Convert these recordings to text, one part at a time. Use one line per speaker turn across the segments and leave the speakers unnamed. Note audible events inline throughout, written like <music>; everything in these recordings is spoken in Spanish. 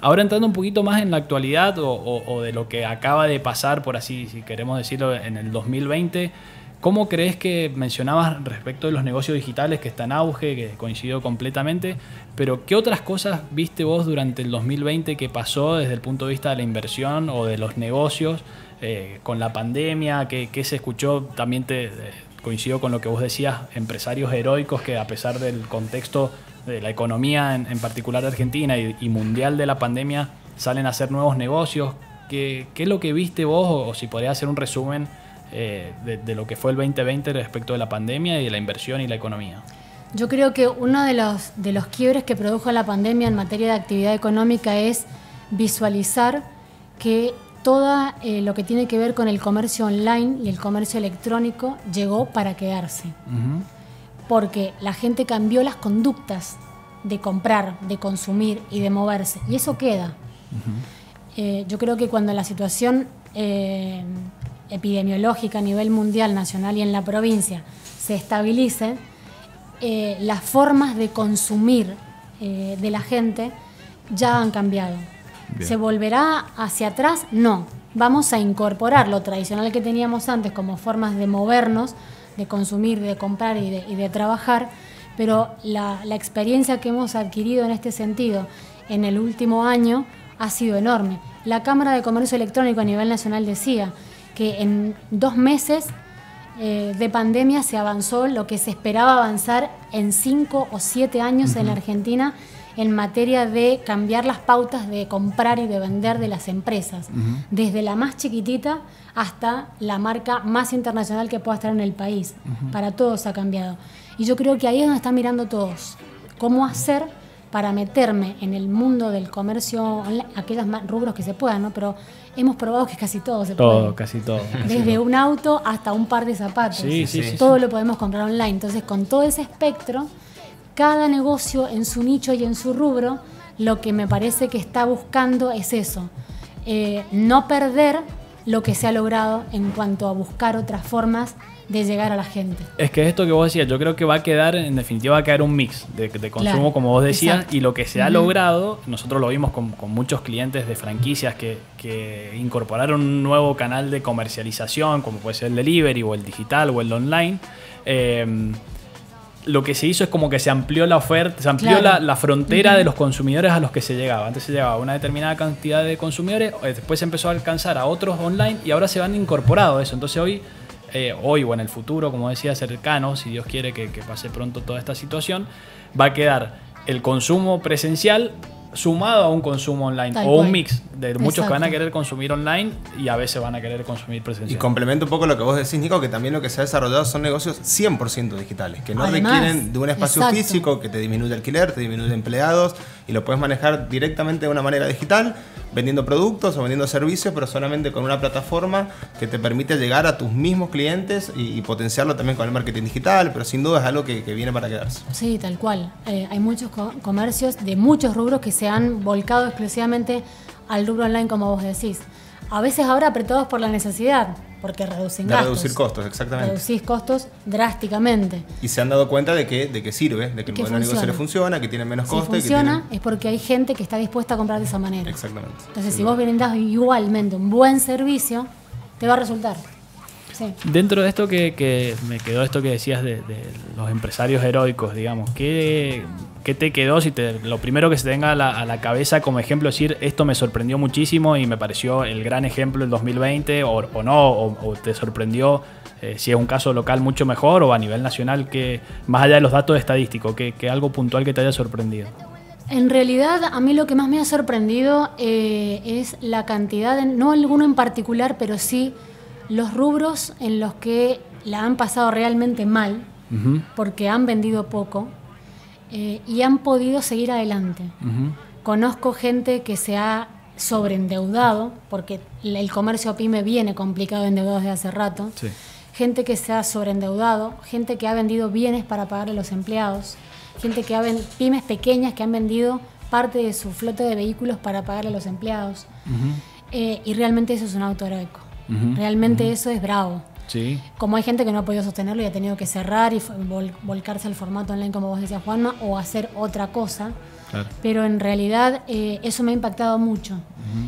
Ahora entrando un poquito más en la actualidad o, de lo que acaba de pasar, por así, si queremos decirlo, en el 2020, ¿cómo crees que mencionabas respecto de los negocios digitales que están en auge, que coincidió completamente, pero qué otras cosas viste vos durante el 2020 que pasó desde el punto de vista de la inversión o de los negocios eh, con la pandemia? ¿Qué, se escuchó? También te eh, coincido con lo que vos decías, empresarios heroicos que a pesar del contexto de la economía, en, particular de Argentina y, mundial de la pandemia, salen a hacer nuevos negocios. ¿Qué, qué es lo que viste vos o, si podrías hacer un resumen eh, de, lo que fue el 2020 respecto de la pandemia y de la inversión y la economía?
Yo creo que uno de los, de los quiebres que produjo la pandemia en materia de actividad económica es visualizar que todo eh, lo que tiene que ver con el comercio online y el comercio electrónico llegó para quedarse porque la gente cambió las conductas de comprar, de consumir y de moverse. Y eso queda. Eh, yo creo que cuando la situación eh, epidemiológica a nivel mundial, nacional y en la provincia se estabilice, eh, las formas de consumir de la gente ya han cambiado. ¿Se volverá hacia atrás? No. Vamos a incorporar lo tradicional que teníamos antes como formas de movernos de consumir, de comprar y de, trabajar, pero la, experiencia que hemos adquirido en este sentido en el último año ha sido enorme. La Cámara de Comercio Electrónico a nivel nacional decía que en dos meses eh, de pandemia se avanzó lo que se esperaba avanzar en cinco o siete años en la Argentina en materia de cambiar las pautas de comprar y de vender de las empresas, desde la más chiquitita hasta la marca más internacional que pueda estar en el país. Para todos ha cambiado. Y yo creo que ahí es donde están mirando todos. ¿Cómo hacer para meterme en el mundo del comercio aquellos rubros que se puedan, ¿no? Pero hemos probado que casi todo se
puede. Todo, casi todo.
Desde un auto hasta un par de zapatos. Sí, sí, todo lo podemos comprar online. Entonces, con todo ese espectro, cada negocio en su nicho y en su rubro, lo que me parece que está buscando es eso, eh, no perder lo que se ha logrado en cuanto a buscar otras formas de llegar a la gente.
Es que esto que vos decías, yo creo que va a quedar, en definitiva, va a quedar un mix de, consumo, como vos decías, y lo que se ha logrado, nosotros lo vimos con, muchos clientes de franquicias que, incorporaron un nuevo canal de comercialización, como puede ser el delivery o el digital o el online. Eh, lo que se hizo es como que se amplió la oferta, se amplió la, frontera de los consumidores a los que se llegaba. Antes se llegaba a una determinada cantidad de consumidores, eh, después se empezó a alcanzar a otros online y ahora se van incorporado eso. Entonces hoy, eh, hoy o en el futuro, como decía, cercano, si Dios quiere que pase pronto toda esta situación, va a quedar el consumo presencial sumado a un consumo online o un mix de muchos que van a querer consumir online y a veces van a querer consumir presencial.
Y complemento un poco lo que vos decís, Nico, que también lo que se ha desarrollado son negocios 100% digitales, que no requieren de un espacio físico que te disminuye alquiler, te disminuye empleados y lo puedes manejar directamente de una manera digital, vendiendo productos o vendiendo servicios, pero solamente con una plataforma que te permite llegar a tus mismos clientes y, potenciarlo también con el marketing digital, pero sin duda es algo que, viene para quedarse.
Sí, tal cual. Eh, hay muchos comercios de muchos rubros que se han volcado exclusivamente al rubro online, como vos decís. A veces ahora apretados por la necesidad, porque reducen
de reducir costos, exactamente.
Reducir costos drásticamente.
Y se han dado cuenta de que, de que sirve, de que, el modelo de negocio le funciona, que tiene menos costos.
Si funciona es porque hay gente que está dispuesta a comprar de esa manera.
Exactamente.
Entonces, si vos brindás igualmente un buen servicio, te va a resultar.
Dentro de esto que, me quedó esto que decías de, los empresarios heroicos, digamos, ¿qué, ¿qué, te quedó? Si te, lo primero que se tenga a la, cabeza como ejemplo, decir, esto me sorprendió muchísimo y me pareció el gran ejemplo del 2020, o, no, o, te sorprendió, eh, si es un caso local mucho mejor, o a nivel nacional, que más allá de los datos estadísticos, que, algo puntual que te haya sorprendido.
En realidad, a mí lo que más me ha sorprendido eh, es la cantidad, no alguno en particular, pero sí los rubros en los que la han pasado realmente mal, porque han vendido poco eh, y han podido seguir adelante. Conozco gente que se ha sobreendeudado, porque el comercio pyme viene complicado endeudado desde hace rato. Gente que se ha sobreendeudado, gente que ha vendido bienes para pagar a los empleados, gente que ha pymes pequeñas que han vendido parte de su flota de vehículos para pagar a los empleados. Eh, y realmente eso es un auto heroico. Realmente eso es bravo. Sí. Como hay gente que no ha podido sostenerlo y ha tenido que cerrar y volcarse al formato online, como vos decías, Juanma, o hacer otra cosa. pero en realidad eh, eso me ha impactado mucho.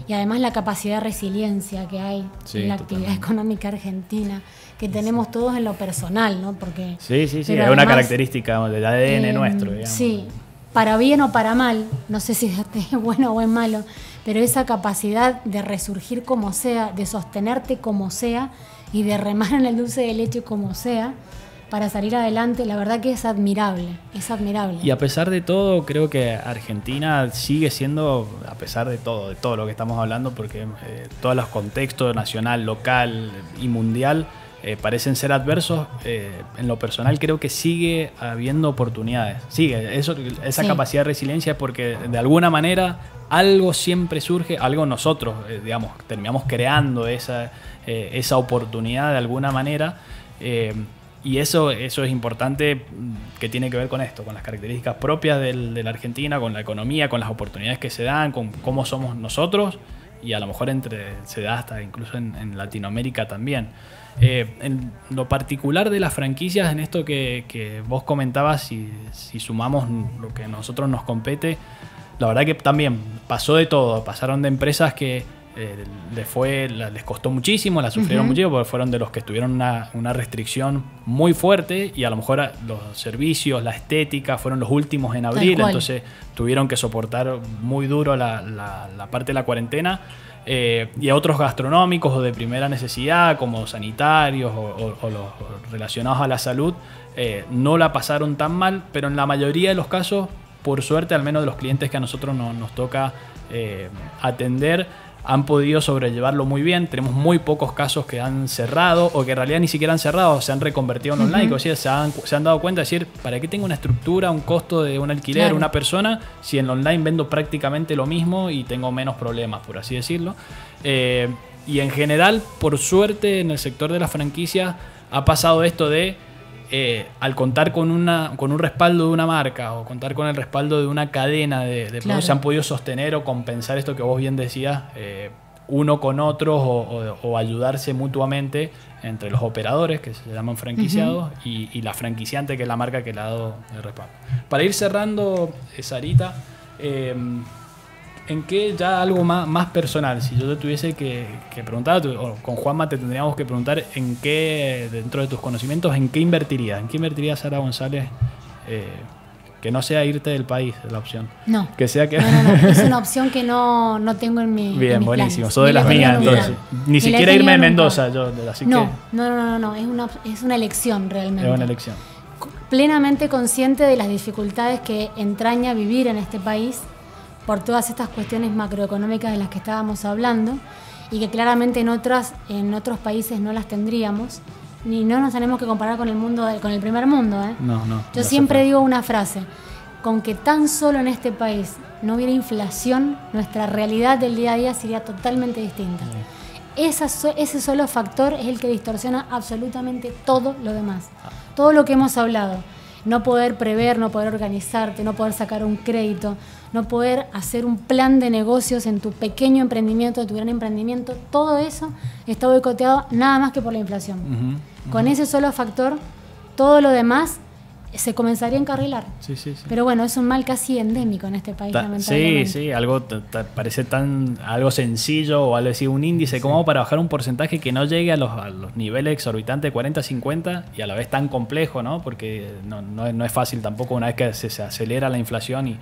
Y además la capacidad de resiliencia que hay en la actividad económica argentina, que tenemos todos en lo personal, ¿no?
Porque, sí, sí, sí, es una característica del ADN eh, nuestro. Digamos.
Sí, para bien o para mal, no sé si <laughs> es bueno o es malo, pero esa capacidad de resurgir como sea, de sostenerte como sea y de remar en el dulce de leche como sea, para salir adelante, la verdad que es admirable, es admirable.
Y a pesar de todo, creo que Argentina sigue siendo, a pesar de todo, de todo lo que estamos hablando, porque eh, todos los contextos nacional, local y mundial eh, parecen ser adversos, eh, en lo personal creo que sigue habiendo oportunidades. Sigue, eso, esa capacidad de resiliencia porque de alguna manera algo siempre surge, algo nosotros, digamos, terminamos creando esa, esa oportunidad de alguna manera y eso, eso es importante mm, que tiene que ver con esto, con las características propias del, de la Argentina, con la economía, con las oportunidades que se dan, con cómo somos nosotros y a lo mejor entre, se da hasta incluso en, Latinoamérica también. Eh, en lo particular de las franquicias, en esto que, que vos comentabas, si, si sumamos lo que a nosotros nos compete, la verdad que también pasó de todo, pasaron de empresas que eh, les, fue, les costó muchísimo, la sufrieron muchísimo porque fueron de los que estuvieron una, una, restricción muy fuerte y a lo mejor los servicios, la estética fueron los últimos en abril, entonces tuvieron que soportar muy duro la, la, parte de la cuarentena. Eh, y a otros gastronómicos o de primera necesidad, como sanitarios o, los relacionados a la salud, eh, no la pasaron tan mal, pero en la mayoría de los casos, por suerte, al menos de los clientes que a nosotros nos toca atender, han podido sobrellevarlo muy bien. Tenemos muy pocos casos que han cerrado o que en realidad ni siquiera han cerrado, se han reconvertido en online. O sea, se han, se han, dado cuenta de decir, ¿para qué tengo una estructura, un costo de un alquiler, una persona, si en online vendo prácticamente lo mismo y tengo menos problemas, por así decirlo? Eh, y en general, por suerte, en el sector de la franquicia ha pasado esto de eh, al contar con, una, con un respaldo de una marca o contar con el respaldo de una cadena de, de se han podido sostener o compensar esto que vos bien decías, eh, uno con otros o, ayudarse mutuamente entre los operadores, que se llaman franquiciados, y, la franquiciante, que es la marca que le ha dado el respaldo. Para ir cerrando, eh, Sarita, ¿En qué ya algo más, más personal? Si yo te tuviese que, preguntar, o con Juanma te tendríamos que preguntar en qué, dentro de tus conocimientos, en qué invertirías. ¿En qué invertiría Sara González? Eh, que no sea irte del país, la opción.
No.
Que sea que...
No, no, no. Es una <laughs> opción que no, no tengo en mi.
Bien, buenísimo. Soy de las mías, entonces. Ni, siquiera irme de Mendoza, yo, así
no, que... no, no, no, no. Es una, es una elección realmente.
Es una elección.
Plenamente consciente de las dificultades que entraña vivir en este país por todas estas cuestiones macroeconómicas de las que estábamos hablando y que claramente en, otras, en otros países no las tendríamos. Ni no nos tenemos que comparar con el mundo, con el primer mundo. ¿eh?
No, no.
Yo siempre digo una frase, con que tan solo en este país no hubiera inflación, nuestra realidad del día a día sería totalmente distinta. ese solo factor es el que distorsiona absolutamente todo lo demás. Ah. Todo lo que hemos hablado. No poder prever, no poder organizarte, no poder sacar un crédito, no poder hacer un plan de negocios en tu pequeño emprendimiento, en tu gran emprendimiento, todo eso está boicoteado nada más que por la inflación. Con ese solo factor, todo lo demás se comenzaría a encarrilar.
Sí, sí, sí.
Pero bueno, es un mal casi endémico en este país,
lamentablemente. Sí, sí, algo parece tan algo sencillo o algo así, un índice como para bajar un porcentaje que no llegue a los, niveles exorbitantes 40, 50 y a la vez tan complejo, ¿no? Porque no, no es fácil tampoco una vez que se acelera la inflación y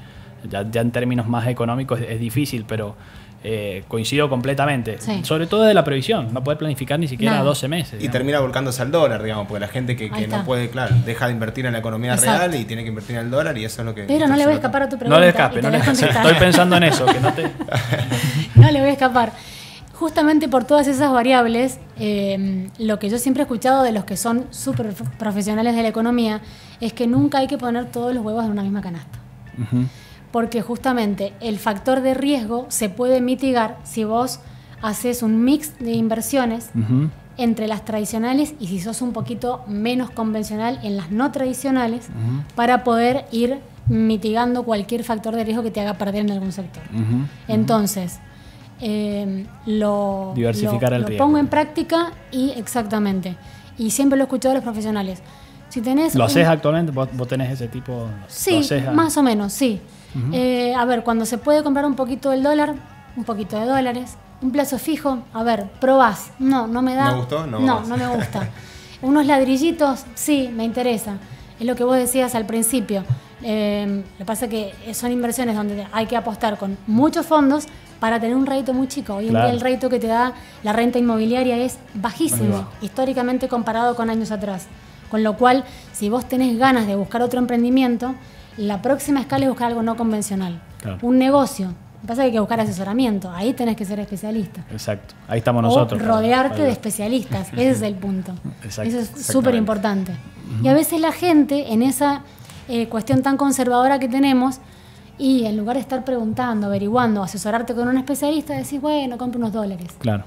ya, en términos más económicos es, difícil, pero eh, coincido completamente. Sobre todo de la previsión, no poder planificar ni siquiera 12 meses.
Y termina volcándose al dólar, digamos, porque la gente que, no puede, claro, deja de invertir en la economía real y tiene que invertir en el dólar y eso es lo que...
Pero no le voy a escapar a tu pregunta.
No le escape, no le Estoy pensando en eso, que no te... <laughs>
no le voy a escapar. Justamente por todas esas variables, eh, lo que yo siempre he escuchado de los que son súper profesionales de la economía es que nunca hay que poner todos los huevos en una misma canasta porque justamente el factor de riesgo se puede mitigar si vos haces un mix de inversiones entre las tradicionales y si sos un poquito menos convencional en las no tradicionales para poder ir mitigando cualquier factor de riesgo que te haga perder en algún sector. Entonces, em, lo,
Diversificar
lo, pongo en práctica y exactamente. Y siempre lo he escuchado a los profesionales. Si tenés
¿Lo haces actualmente? ¿Vos, tenés ese tipo?
Sí, más o menos, sí. Eh, a ver, cuando se puede comprar un poquito del dólar, un poquito de dólares. Un plazo fijo, a ver, probás. No, no me da.
¿Me gustó?
No, no, no me <laughs> gusta. Unos ladrillitos, sí, me interesa. Es lo que vos decías al principio. Eh, lo que pasa es que son inversiones donde hay que apostar con muchos fondos para tener un rédito muy chico. Hoy en día el rédito que te da la renta inmobiliaria es bajísimo, históricamente comparado con años atrás. Con lo cual, si vos tenés ganas de buscar otro emprendimiento, la próxima escala es buscar algo no convencional. Un negocio. Lo que pasa es que hay que buscar asesoramiento. Ahí tenés que ser especialista.
Exacto. Ahí estamos nosotros.
O rodearte de especialistas. Ese es el punto. Eso es súper importante. Y a veces la gente, en esa eh, cuestión tan conservadora que tenemos, y en lugar de estar preguntando, averiguando, asesorarte con un especialista, decís, bueno, compra unos dólares.
Claro.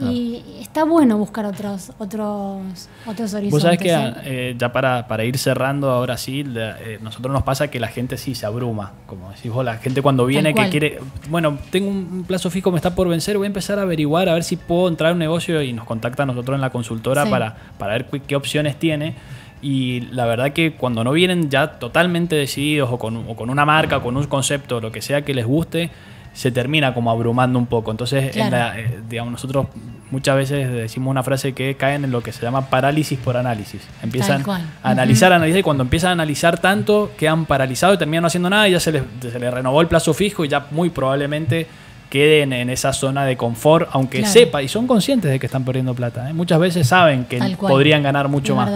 Y está bueno buscar otros otros otros horizontes.
Vos sabés que ¿eh? Eh, ya para, para, ir cerrando ahora sí, eh, nosotros nos pasa que la gente sí se abruma. Como decís vos, la gente cuando viene que quiere, bueno, tengo un plazo fijo, me está por vencer, voy a empezar a averiguar a ver si puedo entrar a un negocio y nos contacta a nosotros en la consultora para, para ver qué opciones tiene. Y la verdad que cuando no vienen ya totalmente decididos o con, o con una marca, o con un concepto, lo que sea que les guste, se termina como abrumando un poco. Entonces, eh, digamos, nosotros muchas veces decimos una frase que caen en lo que se llama parálisis por análisis. Empiezan a analizar, analizar, y cuando empiezan a analizar tanto, quedan paralizados y terminan no haciendo nada y ya se les, se les renovó el plazo fijo y ya muy probablemente queden en esa zona de confort, aunque sepa y son conscientes de que están perdiendo plata. ¿eh? Muchas veces saben que podrían ganar mucho más.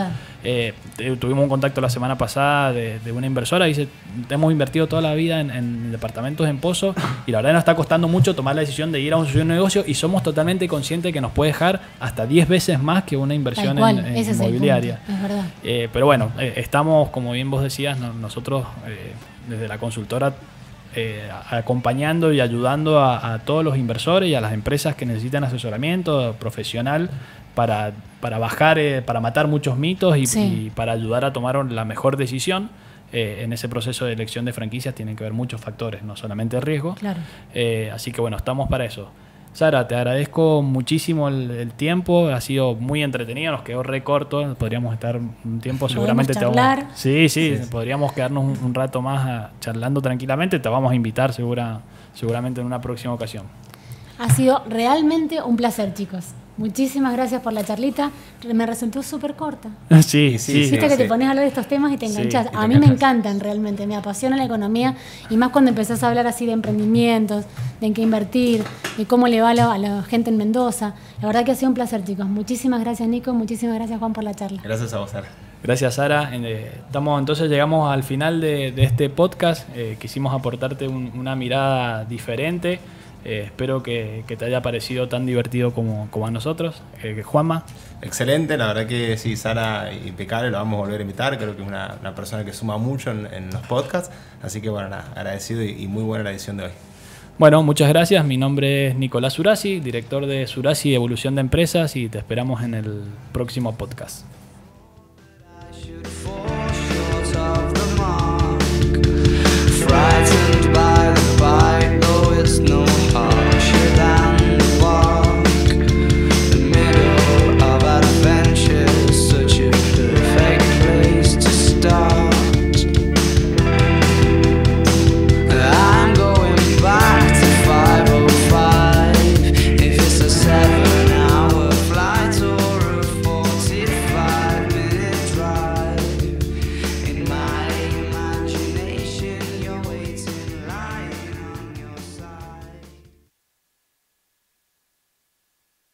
Eh, tuvimos un contacto la semana pasada de, una inversora, dice, hemos invertido toda la vida en, departamentos en Pozo y la verdad nos está costando mucho tomar la decisión de ir a un negocio y somos totalmente conscientes que nos puede dejar hasta 10 veces más que una inversión en, inmobiliaria. Eh, pero bueno, estamos, como bien vos decías, nosotros desde la consultora eh, acompañando y ayudando a, todos los inversores y a las empresas que necesitan asesoramiento profesional para, para bajar, eh, para matar muchos mitos y, para ayudar a tomar la mejor decisión. Eh, en ese proceso de elección de franquicias tienen que ver muchos factores, no solamente riesgo. así que bueno, estamos para eso. Sara, te agradezco muchísimo el, tiempo, ha sido muy entretenido, nos quedó re corto, podríamos estar un tiempo seguramente.
Charlar?
sí, sí, podríamos quedarnos un, rato más ah, charlando tranquilamente, te vamos a invitar segura, seguramente en una próxima ocasión.
Ha sido realmente un placer, chicos. Muchísimas gracias por la charlita. Me resultó súper corta. <laughs>
Sí, sí.
Viste que te pones a hablar de estos temas y te enganchas. a mí me encantan realmente, me apasiona la economía y más cuando empezás a hablar así de emprendimientos, de en qué invertir, de cómo le va a la, gente en Mendoza. La verdad que ha sido un placer, chicos. Muchísimas gracias, Nico. Muchísimas gracias, Juan, por la charla.
Gracias a vos, Sara.
Gracias, Sara. Eh, estamos, entonces llegamos al final de, este podcast. Eh, quisimos aportarte una mirada diferente. Eh, espero que, te haya parecido tan divertido como, a nosotros. Eh, Juanma.
Excelente, la verdad que sí, Sara impecable, lo vamos a volver a invitar. Creo que es una, persona que suma mucho en, los podcasts. Así que bueno, agradecido y, y muy buena la edición de hoy.
Bueno, muchas gracias. Mi nombre es Nicolás Surasi, director de Surasi Evolución de Empresas y te esperamos en el próximo podcast.